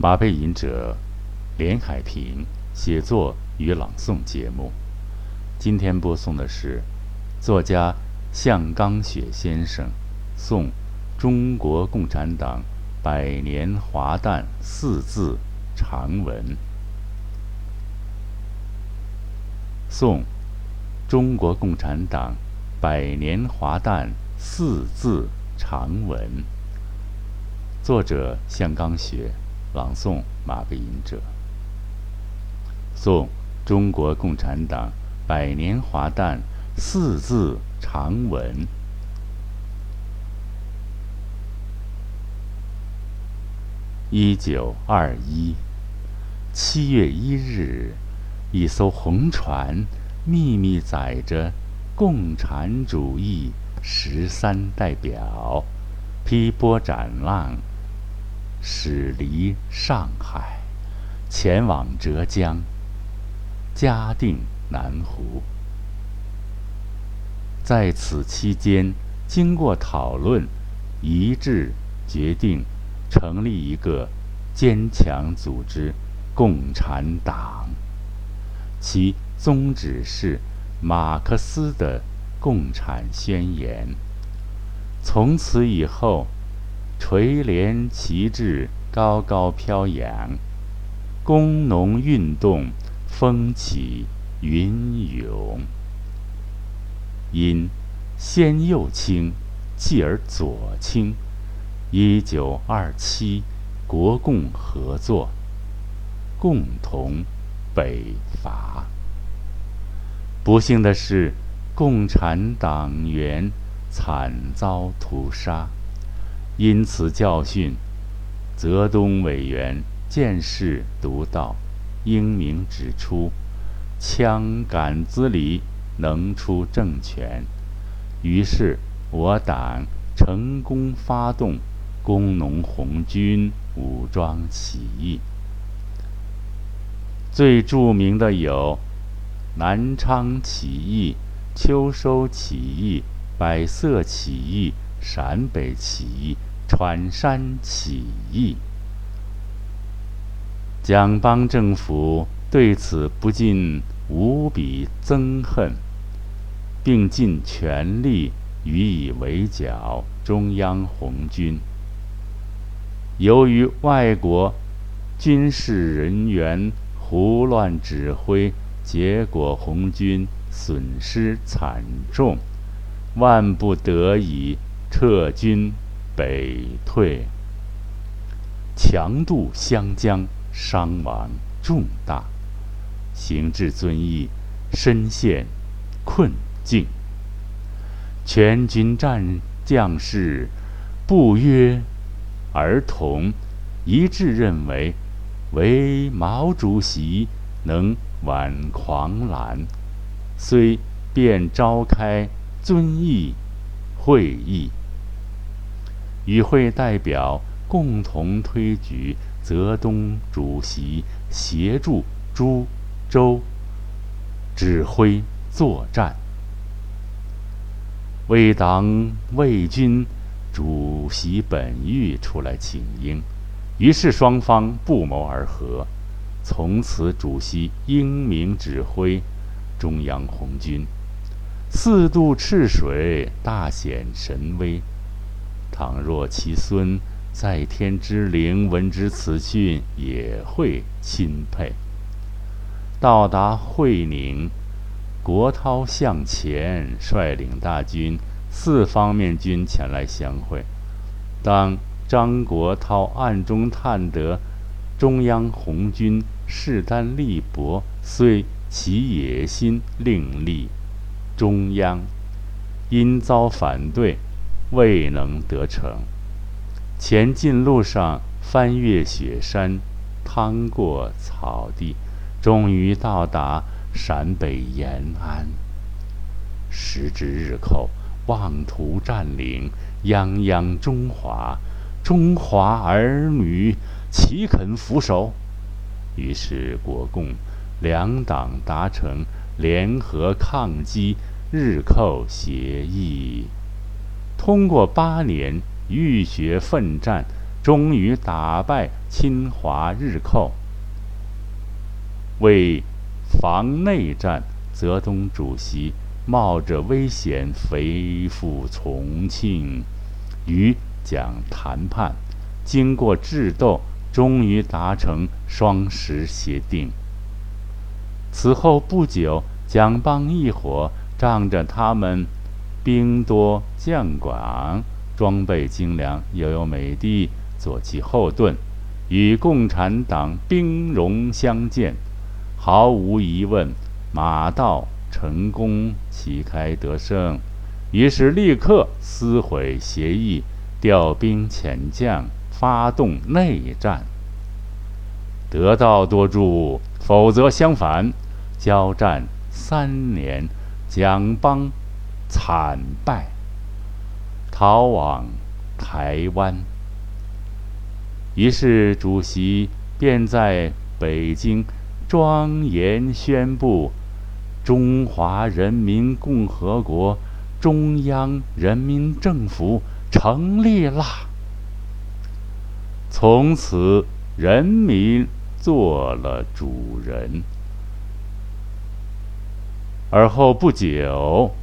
马背吟者连海平写作与朗诵节目。今天播送的是作家向刚雪先生诵中国共产党百年华诞四字长文。诵中国共产党百年华诞四字长文。作者向刚雪。朗诵马背吟者，诵中国共产党百年华诞四字长文。一九二一七月一日，一艘红船秘密载着共产主义十三代表，劈波斩浪。驶离上海，前往浙江嘉定南湖。在此期间，经过讨论，一致决定成立一个坚强组织——共产党。其宗旨是马克思的《共产宣言》。从此以后。垂帘旗帜高高飘扬，工农运动风起云涌。因先右倾，继而左倾。一九二七，国共合作，共同北伐。不幸的是，共产党员惨遭屠杀。因此教训，泽东委员见势独到，英明指出：“枪杆子里能出政权。”于是我党成功发动工农红军武装起义。最著名的有南昌起义、秋收起义、百色起义、陕北起义。川山起义，蒋邦政府对此不禁无比憎恨，并尽全力予以围剿中央红军。由于外国军事人员胡乱指挥，结果红军损失惨重，万不得已撤军。北退，强渡湘江，伤亡重大，行至遵义，深陷困境。全军战将士不约而同，一致认为，唯毛主席能挽狂澜，遂便召开遵义会议。与会代表共同推举泽东主席协助株洲指挥作战。为党为军主席本欲出来请缨，于是双方不谋而合。从此，主席英明指挥中央红军，四渡赤水，大显神威。倘若其孙在天之灵闻之此讯，也会钦佩。到达会宁，国焘向前率领大军四方面军前来相会。当张国焘暗中探得中央红军势单力薄，遂起野心另立中央，因遭反对。未能得逞。前进路上翻越雪山，趟过草地，终于到达陕北延安。时至日寇，妄图占领泱泱中华，中华儿女岂肯俯首？于是国共两党达成联合抗击日寇协议。通过八年浴血奋战，终于打败侵华日寇。为防内战，泽东主席冒着危险飞赴重庆，与蒋谈判，经过智斗，终于达成双十协定。此后不久，蒋帮一伙仗着他们兵多将广、装备精良，又有美帝做其后盾，与共产党兵戎相见。毫无疑问，马到成功，旗开得胜。于是立刻撕毁协议，调兵遣将，发动内战。得道多助，否则相反。交战三年，蒋邦惨败，逃往台湾。于是主席便在北京。庄严宣布，中华人民共和国中央人民政府成立啦！从此，人民做了主人。而后不久，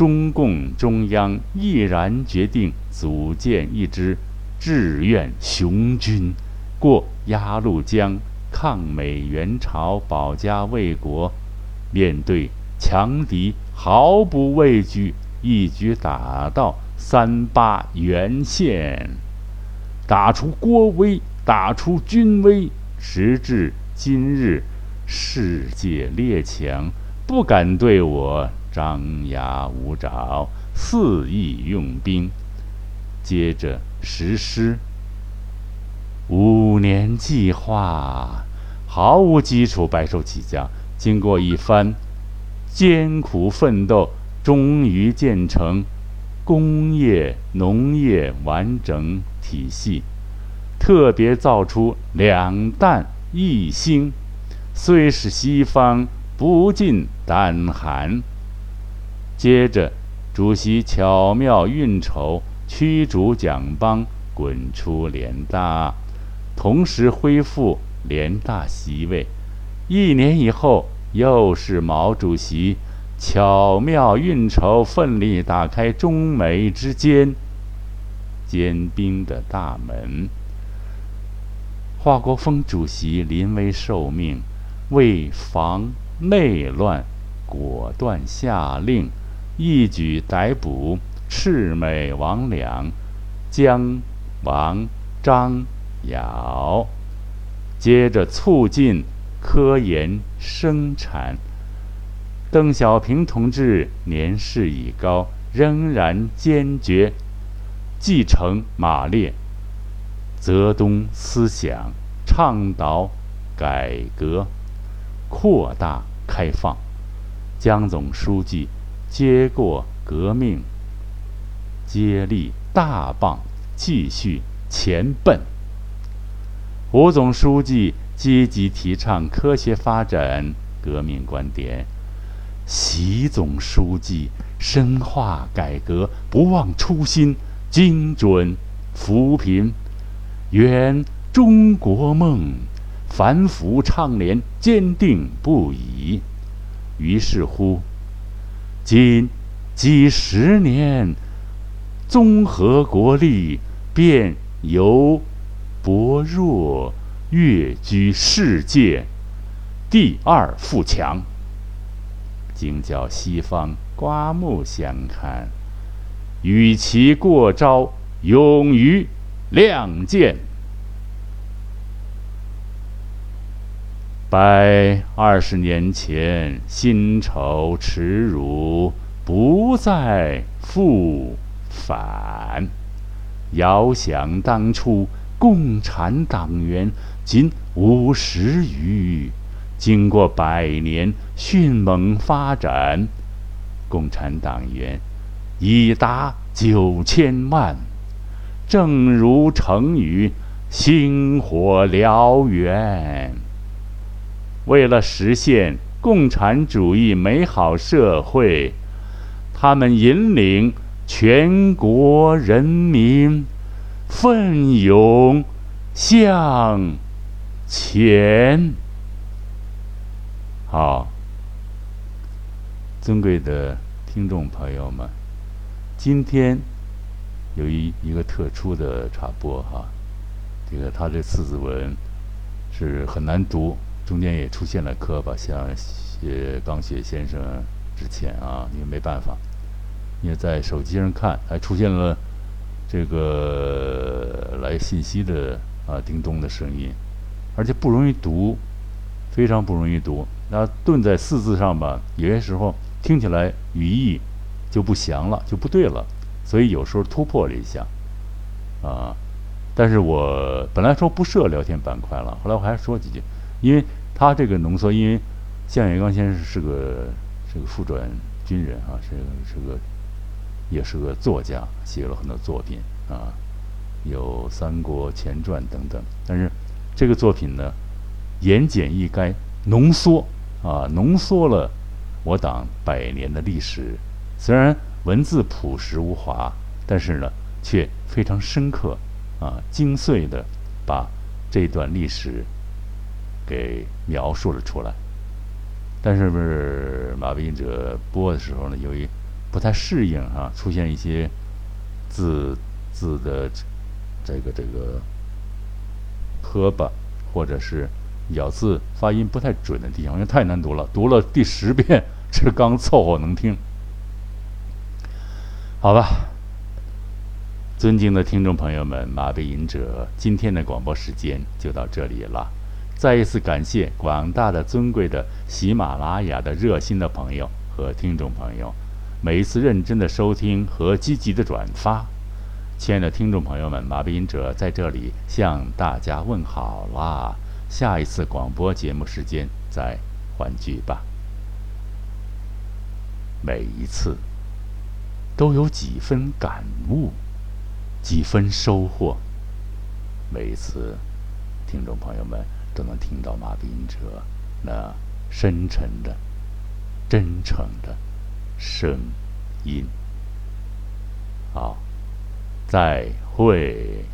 中共中央毅然决定组建一支志愿雄军，过鸭绿江。抗美援朝、保家卫国，面对强敌毫不畏惧，一举打到三八原线，打出国威，打出军威。时至今日，世界列强不敢对我张牙舞爪、肆意用兵。接着实施。五年计划毫无基础，白手起家。经过一番艰苦奋斗，终于建成工业农业完整体系。特别造出两弹一星，虽是西方不禁胆寒。接着，主席巧妙运筹，驱逐蒋帮，滚出联大。同时恢复联大席位，一年以后，又是毛主席巧妙运筹，奋力打开中美之间坚冰的大门。华国锋主席临危受命，为防内乱，果断下令，一举逮捕赤美王两、江、王、张。尧，接着促进科研生产。邓小平同志年事已高，仍然坚决继承马列、泽东思想，倡导改革、扩大开放。江总书记接过革命，接力大棒，继续前奔。胡总书记积极提倡科学发展革命观点，习总书记深化改革，不忘初心，精准扶贫，圆中国梦，反腐倡廉，坚定不移。于是乎，今几十年，综合国力便由。薄弱，跃居世界第二富强，竟叫西方刮目相看，与其过招，勇于亮剑。百二十年前，辛丑耻辱不再复返，遥想当初。共产党员仅五十余，经过百年迅猛发展，共产党员已达九千万。正如成语“星火燎原”，为了实现共产主义美好社会，他们引领全国人民。奋勇向前。好，尊贵的听众朋友们，今天有一一个特殊的插播哈，这个他这四字文是很难读，中间也出现了磕巴，像写刚雪先生之前啊，因为没办法，因为在手机上看还出现了这个来信息的啊叮咚的声音，而且不容易读，非常不容易读。那顿在四字上吧，有些时候听起来语义就不详了，就不对了，所以有时候突破了一下，啊，但是我本来说不设聊天板块了，后来我还是说几句，因为他这个浓缩，因为向远刚先生是个是个副转军人啊，是个是个也是个作家，写了很多作品啊，有《三国前传》等等，但是这个作品呢，言简意赅，浓缩。啊，浓缩了我党百年的历史，虽然文字朴实无华，但是呢，却非常深刻，啊，精髓的把这段历史给描述了出来。但是不是马斌者播的时候呢，由于不太适应啊，出现一些字字的这个这个磕巴，或者是。咬字发音不太准的地方，因为太难读了，读了第十遍，这刚凑合能听。好吧，尊敬的听众朋友们，马背吟者今天的广播时间就到这里了。再一次感谢广大的尊贵的喜马拉雅的热心的朋友和听众朋友，每一次认真的收听和积极的转发。亲爱的听众朋友们，马背吟者在这里向大家问好啦。下一次广播节目时间再欢聚吧。每一次都有几分感悟，几分收获。每一次，听众朋友们都能听到马斌哲那深沉的、真诚的声音。好，再会。